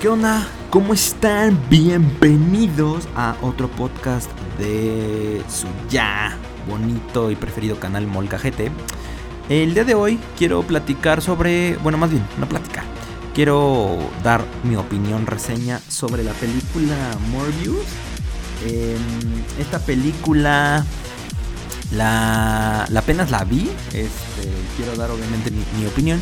¿Qué onda? ¿Cómo están? Bienvenidos a otro podcast de su ya bonito y preferido canal Molcajete. El día de hoy quiero platicar sobre, bueno, más bien, no platicar. Quiero dar mi opinión, reseña sobre la película Morbius. Em, esta película la, la apenas la vi. Este, quiero dar obviamente mi opinión.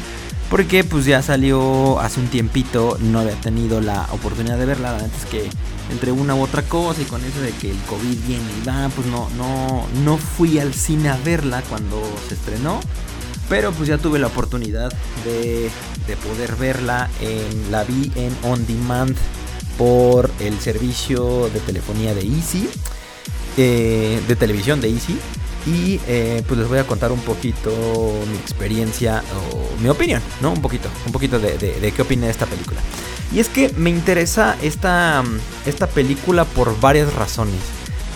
Porque pues ya salió hace un tiempito, no había tenido la oportunidad de verla. Antes que entre una u otra cosa y con eso de que el COVID viene y va, pues no, no, no fui al cine a verla cuando se estrenó. Pero pues ya tuve la oportunidad de, de poder verla. En, la vi en On Demand por el servicio de telefonía de Easy. Eh, de televisión de Easy. Y eh, pues les voy a contar un poquito mi experiencia o mi opinión, ¿no? Un poquito, un poquito de, qué opiné de esta película. Y es que me interesa esta, esta película por varias razones.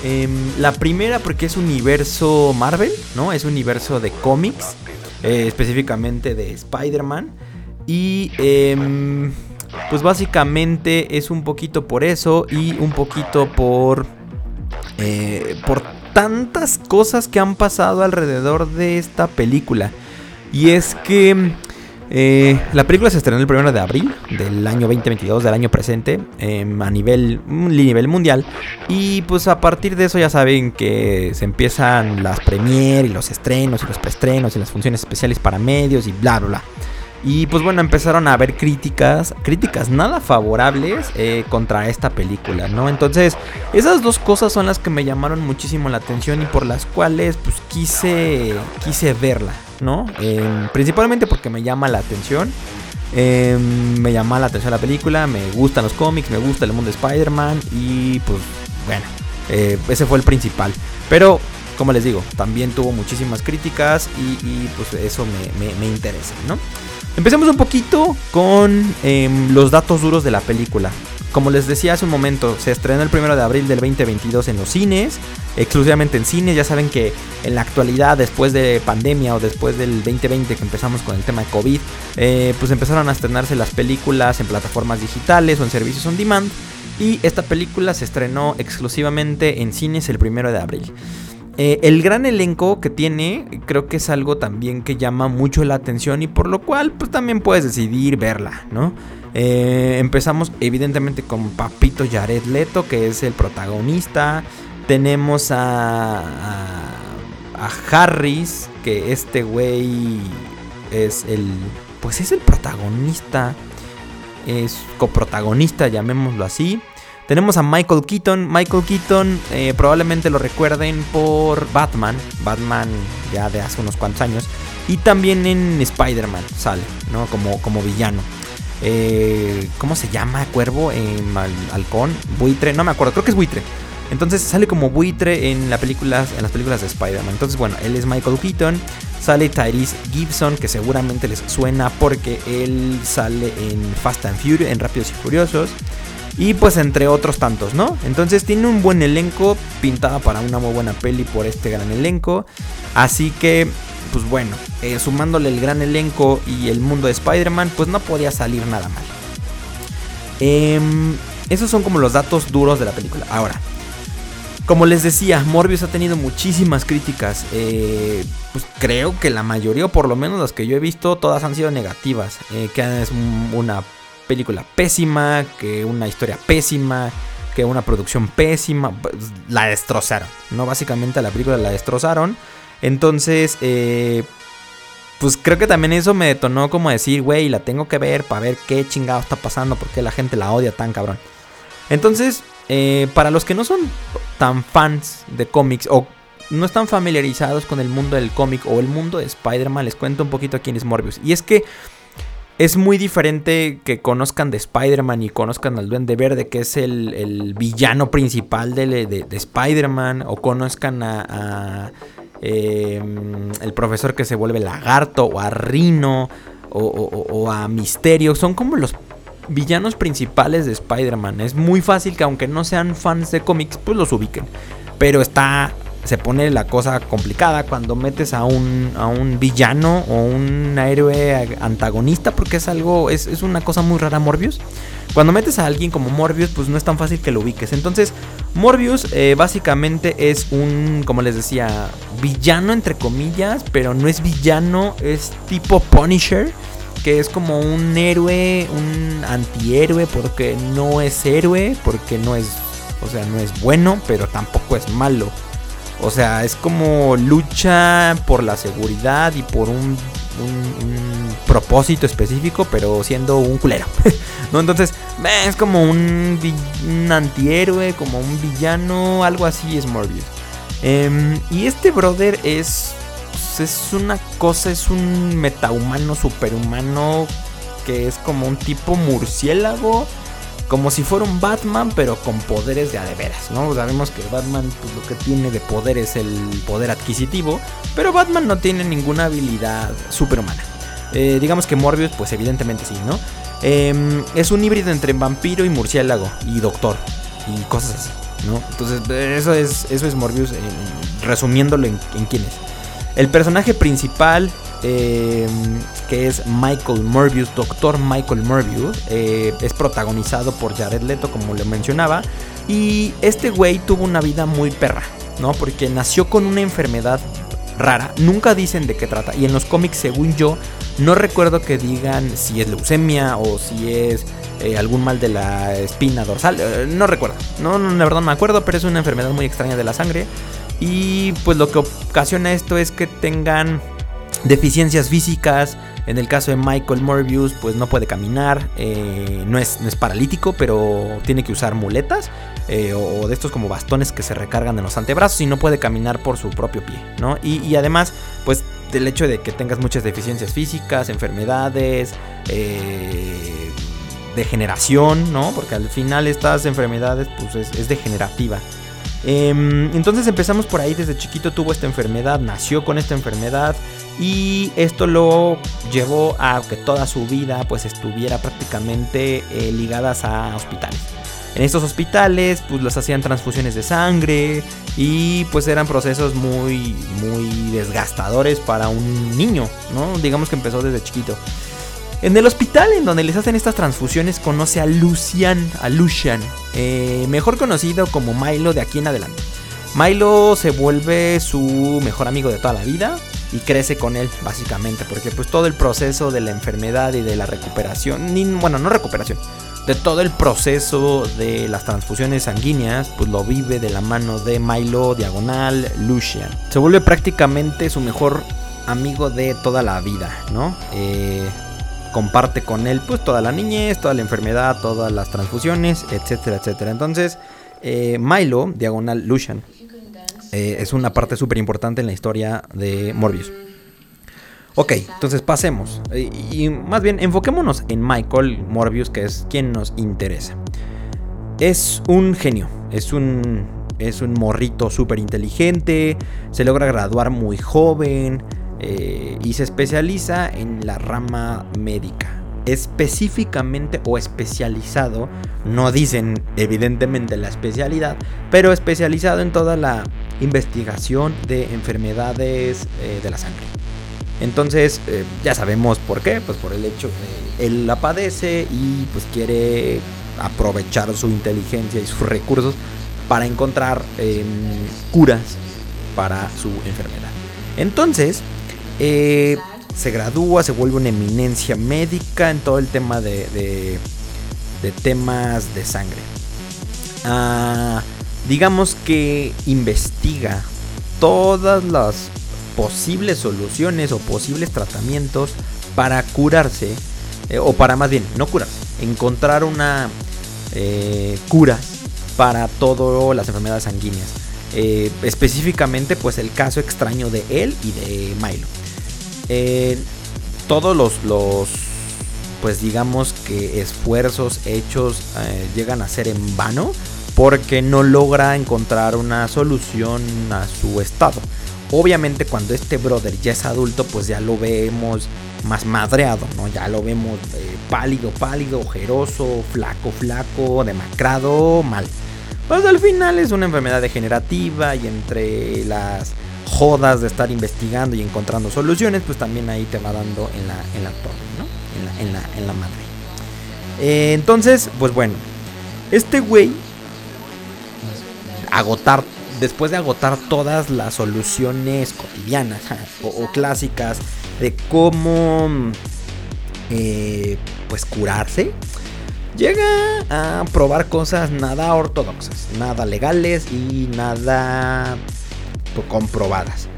Em, la primera porque es universo Marvel, ¿no? Es universo de cómics, eh, específicamente de Spider-Man. Y em, pues básicamente es un poquito por eso y un poquito por... Eh, por tantas cosas que han pasado alrededor de esta película. Y es que eh, la película se estrenó el 1 de abril del año 2022, del año presente, em, a nivel, nivel mundial. Y pues a partir de eso ya saben que se empiezan las premier y los estrenos y los preestrenos y las funciones especiales para medios y bla, bla, bla. Y pues bueno, empezaron a haber críticas, críticas nada favorables eh, contra esta película, ¿no? Entonces, esas dos cosas son las que me llamaron muchísimo la atención y por las cuales pues quise, quise verla, ¿no? Em, principalmente porque me llama la atención. Em, me llama la atención la película, me gustan los cómics, me gusta el mundo de Spider-Man y pues bueno, eh, ese fue el principal. Pero como les digo, también tuvo muchísimas críticas y, pues eso me, me interesa, ¿no? Empecemos un poquito con em, los datos duros de la película. Como les decía hace un momento, se estrenó el 1 de abril del 2022 en los cines, exclusivamente en cines. Ya saben que en la actualidad, después de pandemia o después del 2020 que empezamos con el tema de COVID, eh, pues empezaron a estrenarse las películas en plataformas digitales o en servicios on demand. Y esta película se estrenó exclusivamente en cines el 1 de abril. Eh, el gran elenco que tiene creo que es algo también que llama mucho la atención y por lo cual pues también puedes decidir verla, ¿no? Eh, empezamos evidentemente con Papito Jared Leto que es el protagonista. Tenemos a, a, Harris que este güey es el pues es el protagonista. Es coprotagonista, llamémoslo así. Tenemos a Michael Keaton. Michael Keaton eh, probablemente lo recuerden por Batman. Batman ya de hace unos cuantos años. Y también en Spider-Man sale, ¿no? Como, como villano. Eh, ¿Cómo se llama? Cuervo, eh, halcón, buitre, no me acuerdo, creo que es buitre. Entonces sale como buitre en, las películas, en las películas de Spider-Man. Entonces, bueno, él es Michael Keaton. Sale Tyrese Gibson, que seguramente les suena porque él sale en Fast and Furious, en Rápidos y Furiosos. Y pues entre otros tantos, ¿no? Entonces tiene un buen elenco, pintada para una muy buena peli por este gran elenco. Así que, pues bueno, eh, sumándole el gran elenco y el mundo de Spider-Man, pues no podía salir nada mal. Em, esos son como los datos duros de la película. Ahora, como les decía, Morbius ha tenido muchísimas críticas. Eh, pues creo que la mayoría, o por lo menos las que yo he visto, todas han sido negativas. Eh, que es una película pésima, que una historia pésima, que una producción pésima. Pues, la destrozaron, ¿no? Básicamente la película la destrozaron. Entonces, eh, pues creo que también eso me detonó como decir, güey, la tengo que ver para ver qué chingado está pasando, porque la gente la odia tan cabrón. Entonces, eh, para los que no son tan fans de cómics o no están familiarizados con el mundo del cómic o el mundo de Spider-Man, les cuento un poquito quién es Morbius. Y es que es muy diferente que conozcan de Spider-Man y conozcan al Duende Verde, que es el, villano principal de, Spider-Man, o conozcan a, em, el profesor que se vuelve lagarto, o a Rino, o, a Misterio. Son como los villanos principales de Spider-Man. Es muy fácil que aunque no sean fans de cómics, pues los ubiquen. Pero está se pone la cosa complicada cuando metes a un, a un villano o un héroe antagonista, porque es algo, es, es, una cosa muy rara Morbius. Cuando metes a alguien como Morbius, pues no es tan fácil que lo ubiques. Entonces, Morbius eh, básicamente es un, como les decía, villano entre comillas, pero no es villano, es tipo Punisher que es como un héroe, un antihéroe, porque no es héroe, porque no es, o sea, no es bueno, pero tampoco es malo. O sea, es como lucha por la seguridad y por un, propósito específico, pero siendo un culero. ¿No? Entonces, es como un, antihéroe, como un villano, algo así es Morbius. Em, y este brother es, pues, es una cosa, es un metahumano, superhumano, que es como un tipo murciélago como si fuera un Batman, pero con poderes de adeveras, ¿no? Sabemos que Batman pues, lo que tiene de poder es el poder adquisitivo, pero Batman no tiene ninguna habilidad superhumana. Eh, digamos que Morbius, pues evidentemente sí, ¿no? Em, es un híbrido entre vampiro y murciélago y doctor y cosas así, ¿no? Entonces, eso es, eso es Morbius, resumiéndolo en, en quién es. El personaje principal Em, que es Michael Morbius, Doctor Michael Morbius. Eh, es protagonizado por Jared Leto, como le mencionaba. Y este güey tuvo una vida muy perra, ¿no? Porque nació con una enfermedad rara. Nunca dicen de qué trata. Y en los cómics, según yo, no recuerdo que digan si es leucemia o si es eh, algún mal de la espina dorsal. Eh, no recuerdo. No, no, la verdad no me acuerdo, pero es una enfermedad muy extraña de la sangre. Y pues lo que ocasiona esto es que tengan deficiencias físicas. En el caso de Michael Morbius, pues no puede caminar, eh, no, es, no, es, paralítico, pero tiene que usar muletas eh, o, de estos como bastones que se recargan en los antebrazos y no puede caminar por su propio pie, ¿no? Y, además, pues del hecho de que tengas muchas deficiencias físicas, enfermedades, eh, degeneración, ¿no? Porque al final estas enfermedades, pues es, es degenerativa. Em, entonces empezamos por ahí, desde chiquito tuvo esta enfermedad, nació con esta enfermedad y esto lo llevó a que toda su vida pues estuviera prácticamente eh, ligadas a hospitales. En estos hospitales pues les hacían transfusiones de sangre y pues eran procesos muy muy desgastadores para un niño, ¿no? Digamos que empezó desde chiquito. En el hospital en donde les hacen estas transfusiones conoce a Lucian, a Lucian, eh, mejor conocido como Milo de aquí en adelante. Milo se vuelve su mejor amigo de toda la vida y crece con él básicamente porque pues todo el proceso de la enfermedad y de la recuperación, ni, bueno no recuperación, de todo el proceso de las transfusiones sanguíneas pues lo vive de la mano de Milo diagonal Lucian. Se vuelve prácticamente su mejor amigo de toda la vida, ¿no? Eh, comparte con él pues toda la niñez, toda la enfermedad, todas las transfusiones, etcétera, etcétera. Entonces, eh, Milo, diagonal Lucian, eh, es una parte súper importante en la historia de Morbius. Ok, entonces pasemos. y, más bien, enfoquémonos en Michael Morbius, que es quien nos interesa. Es un genio, es un, es un morrito súper inteligente, se logra graduar muy joven, eh, y se especializa en la rama médica. Específicamente o especializado, no dicen evidentemente la especialidad, pero especializado en toda la investigación de enfermedades eh, de la sangre. Entonces, eh, ya sabemos por qué, pues por el hecho de él la padece y pues quiere aprovechar su inteligencia y sus recursos para encontrar em, curas para su enfermedad. Entonces, eh, se gradúa, se vuelve una eminencia médica en todo el tema de, de, temas de sangre. Ah, digamos que investiga todas las posibles soluciones o posibles tratamientos para curarse, eh, o para más bien, no curarse, encontrar una eh, cura para todas las enfermedades sanguíneas. específicamente, pues el caso extraño de él y de Milo. Eh, todos los, los, pues digamos que esfuerzos hechos eh, llegan a ser en vano porque no logra encontrar una solución a su estado. Obviamente cuando este brother ya es adulto, pues ya lo vemos más madreado, ¿no? Ya lo vemos eh, pálido, pálido, ojeroso, flaco, flaco, demacrado, mal. Pues al final es una enfermedad degenerativa y entre las jodas de estar investigando y encontrando soluciones, pues también ahí te va dando en la, en la torre, ¿no? En la, en la, en la madre. Eh, entonces, pues bueno, este güey, agotar, después de agotar todas las soluciones cotidianas o, clásicas de cómo, eh, pues curarse, llega a probar cosas nada ortodoxas, nada legales y nada comprobadas.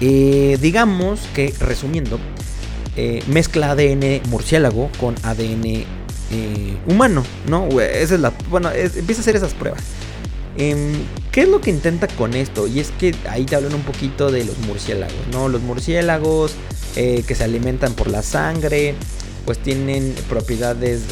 Eh, digamos que, resumiendo, eh, mezcla ADN murciélago con ADN eh, humano, ¿no? Esa es la, bueno, empieza a hacer esas pruebas. Em, ¿Qué es lo que intenta con esto? Y es que ahí te hablan un poquito de los murciélagos, ¿no? Los murciélagos que se alimentan por la sangre, pues tienen propiedades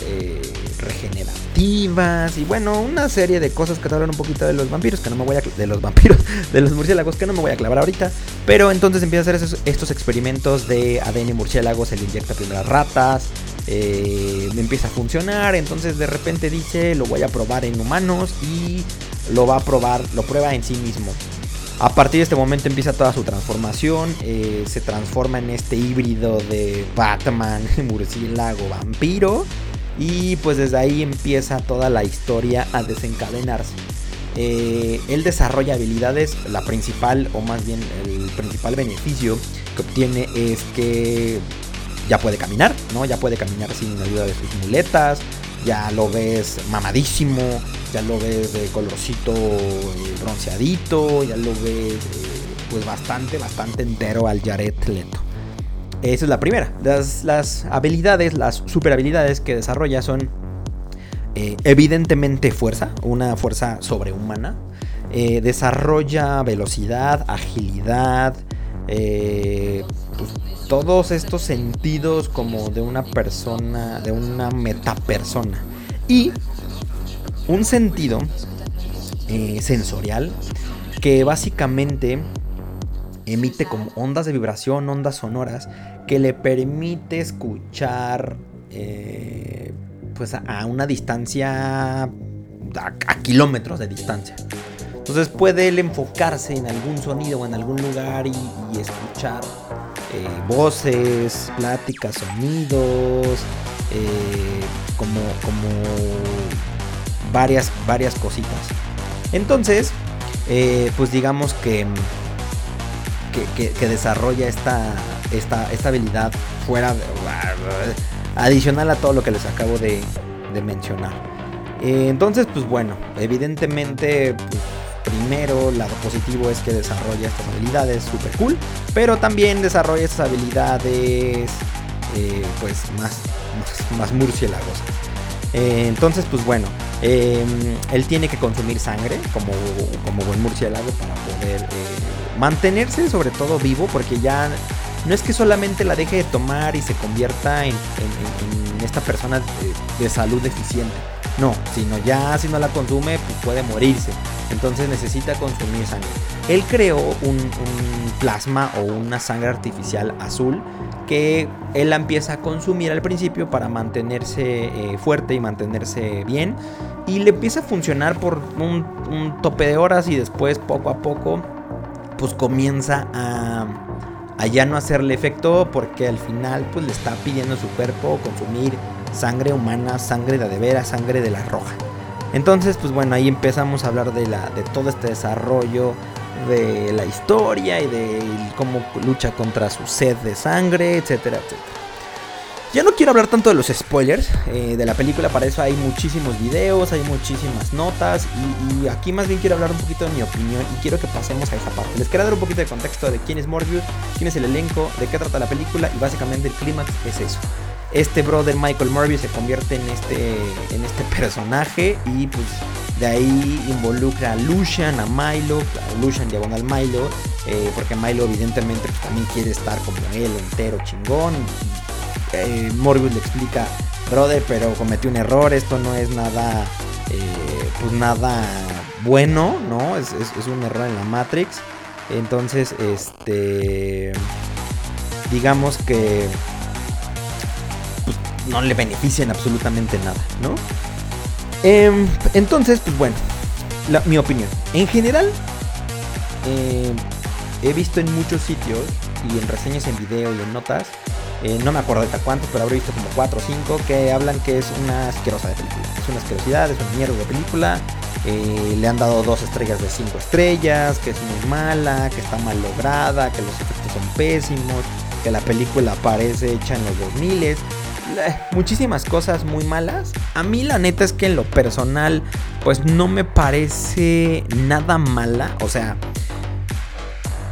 regenerativas y bueno, una serie de cosas que te hablan un poquito de los vampiros, que no me voy a de los vampiros, de los murciélagos, que no me voy a clavar ahorita, pero entonces empieza a hacer estos experimentos de ADN murciélago, se le inyecta primero a ratas, eh, empieza a funcionar, entonces de repente dice, lo voy a probar en humanos y lo va a probar, lo prueba en sí mismo. A partir de este momento empieza toda su transformación. Eh, se transforma en este híbrido de Batman, murciélago, vampiro. Y pues desde ahí empieza toda la historia a desencadenarse. Eh, él desarrolla habilidades, la principal, o más bien el principal beneficio que obtiene es que ya puede caminar, ¿no? Ya puede caminar sin ayuda de sus muletas, ya lo ves mamadísimo, ya lo ves de colorcito eh, bronceadito, ya lo ves eh, pues bastante, bastante entero al Jared Leto. Esa es la primera. Las, habilidades, las super habilidades que desarrolla son eh, evidentemente fuerza, una fuerza sobrehumana. Eh, desarrolla velocidad, agilidad, eh, pues, todos estos sentidos como de una persona, de una metapersona. Y un sentido sensorial que básicamente emite como ondas de vibración, ondas sonoras, que le permite escuchar eh, pues a, una distancia, a, kilómetros de distancia. Entonces puede él enfocarse en algún sonido o en algún lugar y, escuchar eh, voces, pláticas, sonidos, eh, como, como varias, varias cositas. Entonces, pues digamos que que, desarrolla esta, esta, esta, habilidad fuera de, adicional a todo lo que les acabo de, mencionar. Eh, entonces, pues bueno, evidentemente, pues, primero, lado positivo es que desarrolla estas habilidades super cool, pero también desarrolla estas habilidades, eh, pues más, más, murciélagos. Eh, entonces, pues bueno, él tiene que consumir sangre como, como buen murciélago para poder mantenerse sobre todo vivo porque ya no es que solamente la deje de tomar y se convierta en, esta persona de, salud deficiente. No, sino ya si no la consume pues puede morirse. Entonces necesita consumir sangre. Él creó un, plasma o una sangre artificial azul que él la empieza a consumir al principio para mantenerse eh, fuerte y mantenerse bien. Y le empieza a funcionar por un tope de horas y después poco a poco pues comienza a, ya no hacerle efecto porque al final pues le está pidiendo a su cuerpo consumir sangre humana, sangre de adevera, sangre de la roja. Entonces pues bueno, ahí empezamos a hablar de, la, de todo este desarrollo de la historia y de cómo lucha contra su sed de sangre, etcétera, etcétera. Ya no quiero hablar tanto de los spoilers eh, de la película, para eso hay muchísimos videos, hay muchísimas notas y, aquí más bien quiero hablar un poquito de mi opinión y quiero que pasemos a esa parte. Les quiero dar un poquito de contexto de quién es Morbius, quién es el elenco, de qué trata la película y básicamente el clímax es eso. Este brother Michael Morbius se convierte en este, en este personaje y pues de ahí involucra a Lucian, a Milo, a Lucian diagonal Milo, eh, porque Milo evidentemente pues, también quiere estar como él entero chingón eh, Morbius le explica, brother, pero cometí un error, esto no es nada, eh, pues nada bueno, ¿no? Es, un error en la Matrix. Entonces, este, digamos que pues, no le benefician absolutamente nada, ¿no? Em, entonces, pues bueno, mi opinión. En general, eh, he visto en muchos sitios y en reseñas en video y en notas, eh, no me acuerdo hasta cuántos, pero habré visto como 4 o 5 que hablan que es una asquerosa de película. Es una asquerosidad, es una mierda de película. Eh, le han dado dos estrellas de 5 estrellas, que es muy mala, que está mal lograda, que los efectos son pésimos, que la película parece hecha en los 2000 muchísimas cosas muy malas. A mí la neta es que en lo personal, pues no me parece nada mala. O sea,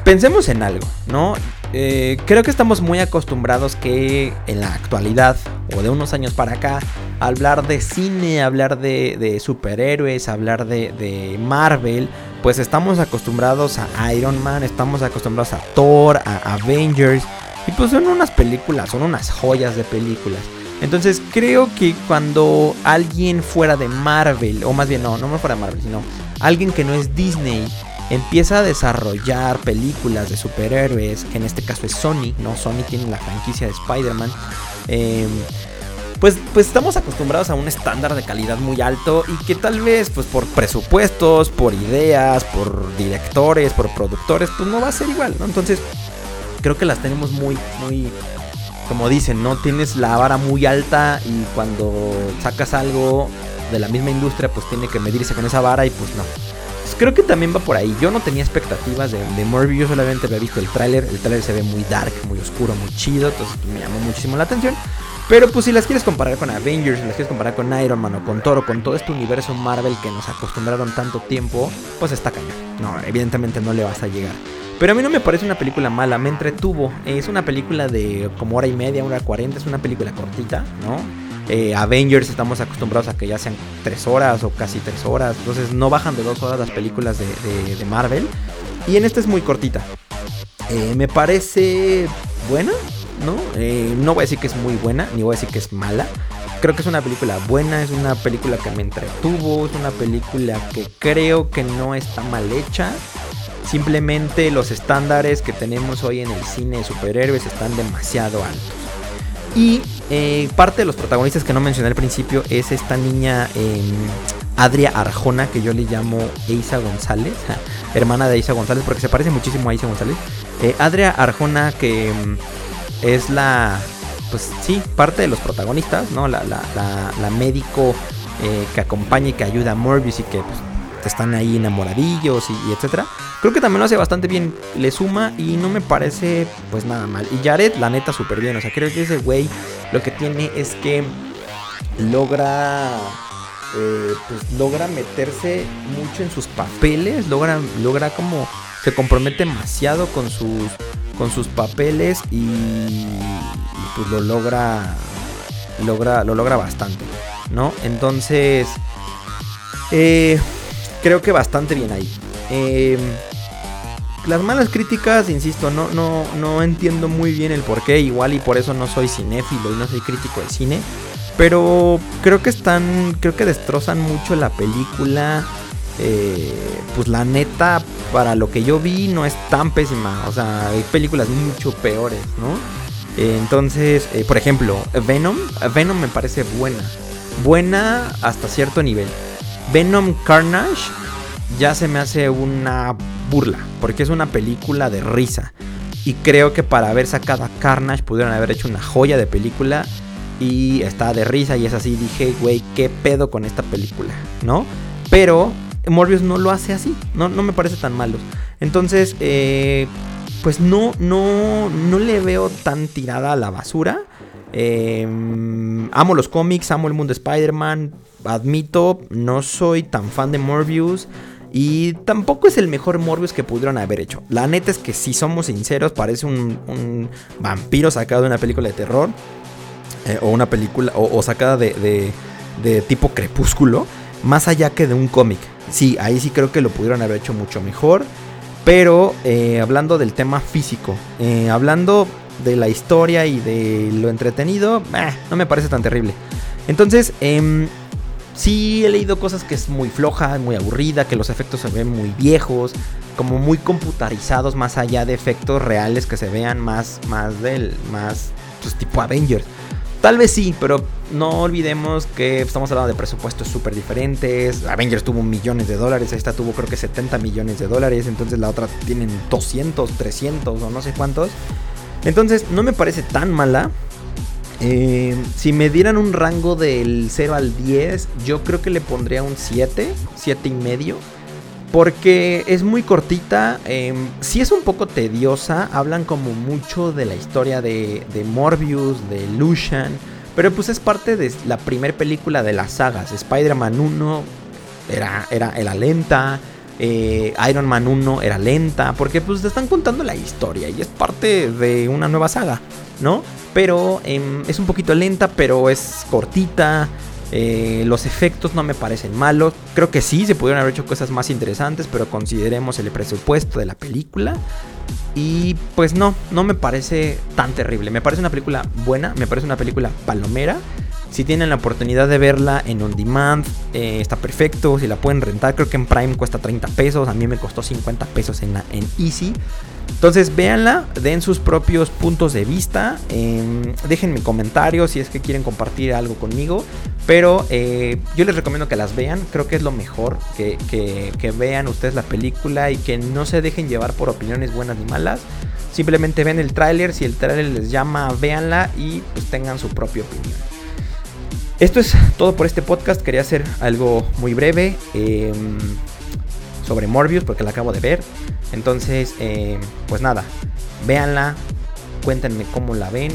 pensemos en algo, ¿no? Eh, creo que estamos muy acostumbrados que en la actualidad o de unos años para acá, hablar de cine, hablar de, superhéroes, hablar de, de, Marvel, pues estamos acostumbrados a Iron Man, estamos acostumbrados a Thor, a Avengers, y pues son unas películas, son unas joyas de películas. Entonces creo que cuando alguien fuera de Marvel, o más bien no, no fuera de Marvel, sino alguien que no es Disney, empieza a desarrollar películas de superhéroes, que en este caso es Sony, ¿no? Sony tiene la franquicia de Spider-Man. Em, pues, pues estamos acostumbrados a un estándar de calidad muy alto y que tal vez pues por presupuestos, por ideas, por directores, por productores, pues no va a ser igual, ¿no? Entonces creo que las tenemos muy, muy, como dicen, ¿no? Tienes la vara muy alta y cuando sacas algo de la misma industria, pues tiene que medirse con esa vara y pues no. Pues creo que también va por ahí. Yo no tenía expectativas de, de Morbius, yo solamente había visto el tráiler. El tráiler se ve muy dark, muy oscuro, muy chido, entonces me llamó muchísimo la atención. Pero pues si las quieres comparar con Avengers, si las quieres comparar con Iron Man o con Toro, con todo este universo Marvel que nos acostumbraron tanto tiempo, pues está cañón. No, evidentemente no le vas a llegar. Pero a mí no me parece una película mala, me entretuvo. Es una película de como hora y media, hora cuarenta, es una película cortita, ¿no? Eh, Avengers estamos acostumbrados a que ya sean tres horas o casi tres horas, entonces no bajan de dos horas las películas de, Marvel. Y en esta es muy cortita. Eh, me parece buena, ¿no? Eh, no voy a decir que es muy buena, ni voy a decir que es mala. Creo que es una película buena, es una película que me entretuvo, es una película que creo que no está mal hecha. Simplemente los estándares que tenemos hoy en el cine de superhéroes están demasiado altos. Y eh, parte de los protagonistas que no mencioné al principio es esta niña em, Adria Arjona, que yo le llamo Eisa González, hermana de Eisa González, porque se parece muchísimo a Eisa González. Eh, Adria Arjona, que em, es la, pues sí, parte de los protagonistas, ¿no? La, médico eh, que acompaña y que ayuda a Morbius y que pues, están ahí enamoradillos y, etcétera. Creo que también lo hace bastante bien, le suma y no me parece pues nada mal. Y Jared, la neta, súper bien. O sea, creo que ese güey lo que tiene es que logra eh, pues logra meterse mucho en sus papeles, logra, logra como se compromete demasiado con sus con sus papeles y, pues lo logra logra lo logra bastante, ¿no? Entonces eh, creo que bastante bien ahí. Eh, las malas críticas, insisto, no, no, no entiendo muy bien el por qué, igual y por eso no soy cinéfilo y no soy crítico de cine. Pero creo que están, creo que destrozan mucho la película. Eh, pues la neta, para lo que yo vi, no es tan pésima. O sea, hay películas mucho peores, ¿no? entonces, por ejemplo, Venom, Venom me parece buena. Buena hasta cierto nivel. Venom Carnage ya se me hace una burla, porque es una película de risa. Y creo que para haber sacado a Carnage pudieron haber hecho una joya de película. Y está de risa y es así. Dije, güey, ¿qué pedo con esta película? ¿No? Pero Morbius no lo hace así. No, no me parece tan malo. Entonces, eh, pues no, no, no le veo tan tirada a la basura. Em, amo los cómics, amo el mundo de Spider-Man. Admito, no soy tan fan de Morbius. Y tampoco es el mejor Morbius que pudieron haber hecho. La neta es que si somos sinceros, parece un, vampiro sacado de una película de terror. Eh, o una película, o, sacada de, de, tipo crepúsculo. Más allá que de un cómic. Sí, ahí sí creo que lo pudieron haber hecho mucho mejor. Pero eh, hablando del tema físico, eh, hablando de la historia y de lo entretenido, no me parece tan terrible. Entonces, eh, sí he leído cosas que es muy floja, muy aburrida, que los efectos se ven muy viejos, como muy computarizados, más allá de efectos reales que se vean más, más del, más, pues tipo Avengers. Tal vez sí, pero no olvidemos que estamos hablando de presupuestos súper diferentes. Avengers tuvo millones de dólares, esta tuvo creo que 70 millones de dólares, entonces la otra tienen 200, 300 o no sé cuántos. Entonces no me parece tan mala. Eh, si me dieran un rango del 0 al 10, yo creo que le pondría un 7, 7 y medio. Porque es muy cortita, eh, sí es un poco tediosa, hablan como mucho de la historia de, de Morbius, de Lucian, pero pues es parte de la primera película de las sagas. Spider-Man 1 era, era, era lenta, eh, Iron Man 1 era lenta, porque pues te están contando la historia y es parte de una nueva saga, ¿no? Pero eh, es un poquito lenta, pero es cortita. Eh, los efectos no me parecen malos. Creo que sí, se pudieron haber hecho cosas más interesantes, pero consideremos el presupuesto de la película. Y pues no, no me parece tan terrible. Me parece una película buena, me parece una película palomera. Si tienen la oportunidad de verla en on demand, eh, está perfecto. Si la pueden rentar, creo que en Prime cuesta 30 pesos. A mí me costó 50 pesos en, en Easy. Entonces véanla, den sus propios puntos de vista, eh, déjenme comentarios si es que quieren compartir algo conmigo, pero eh, yo les recomiendo que las vean, creo que es lo mejor, que, que, vean ustedes la película y que no se dejen llevar por opiniones buenas ni malas, simplemente ven el tráiler, si el tráiler les llama, véanla y pues tengan su propia opinión. Esto es todo por este podcast, quería hacer algo muy breve. Eh, sobre Morbius porque la acabo de ver. Entonces, eh, pues nada, véanla, cuéntenme cómo la ven.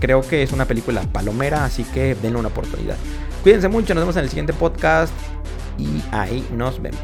Creo que es una película palomera, así que denle una oportunidad. Cuídense mucho, nos vemos en el siguiente podcast y ahí nos vemos.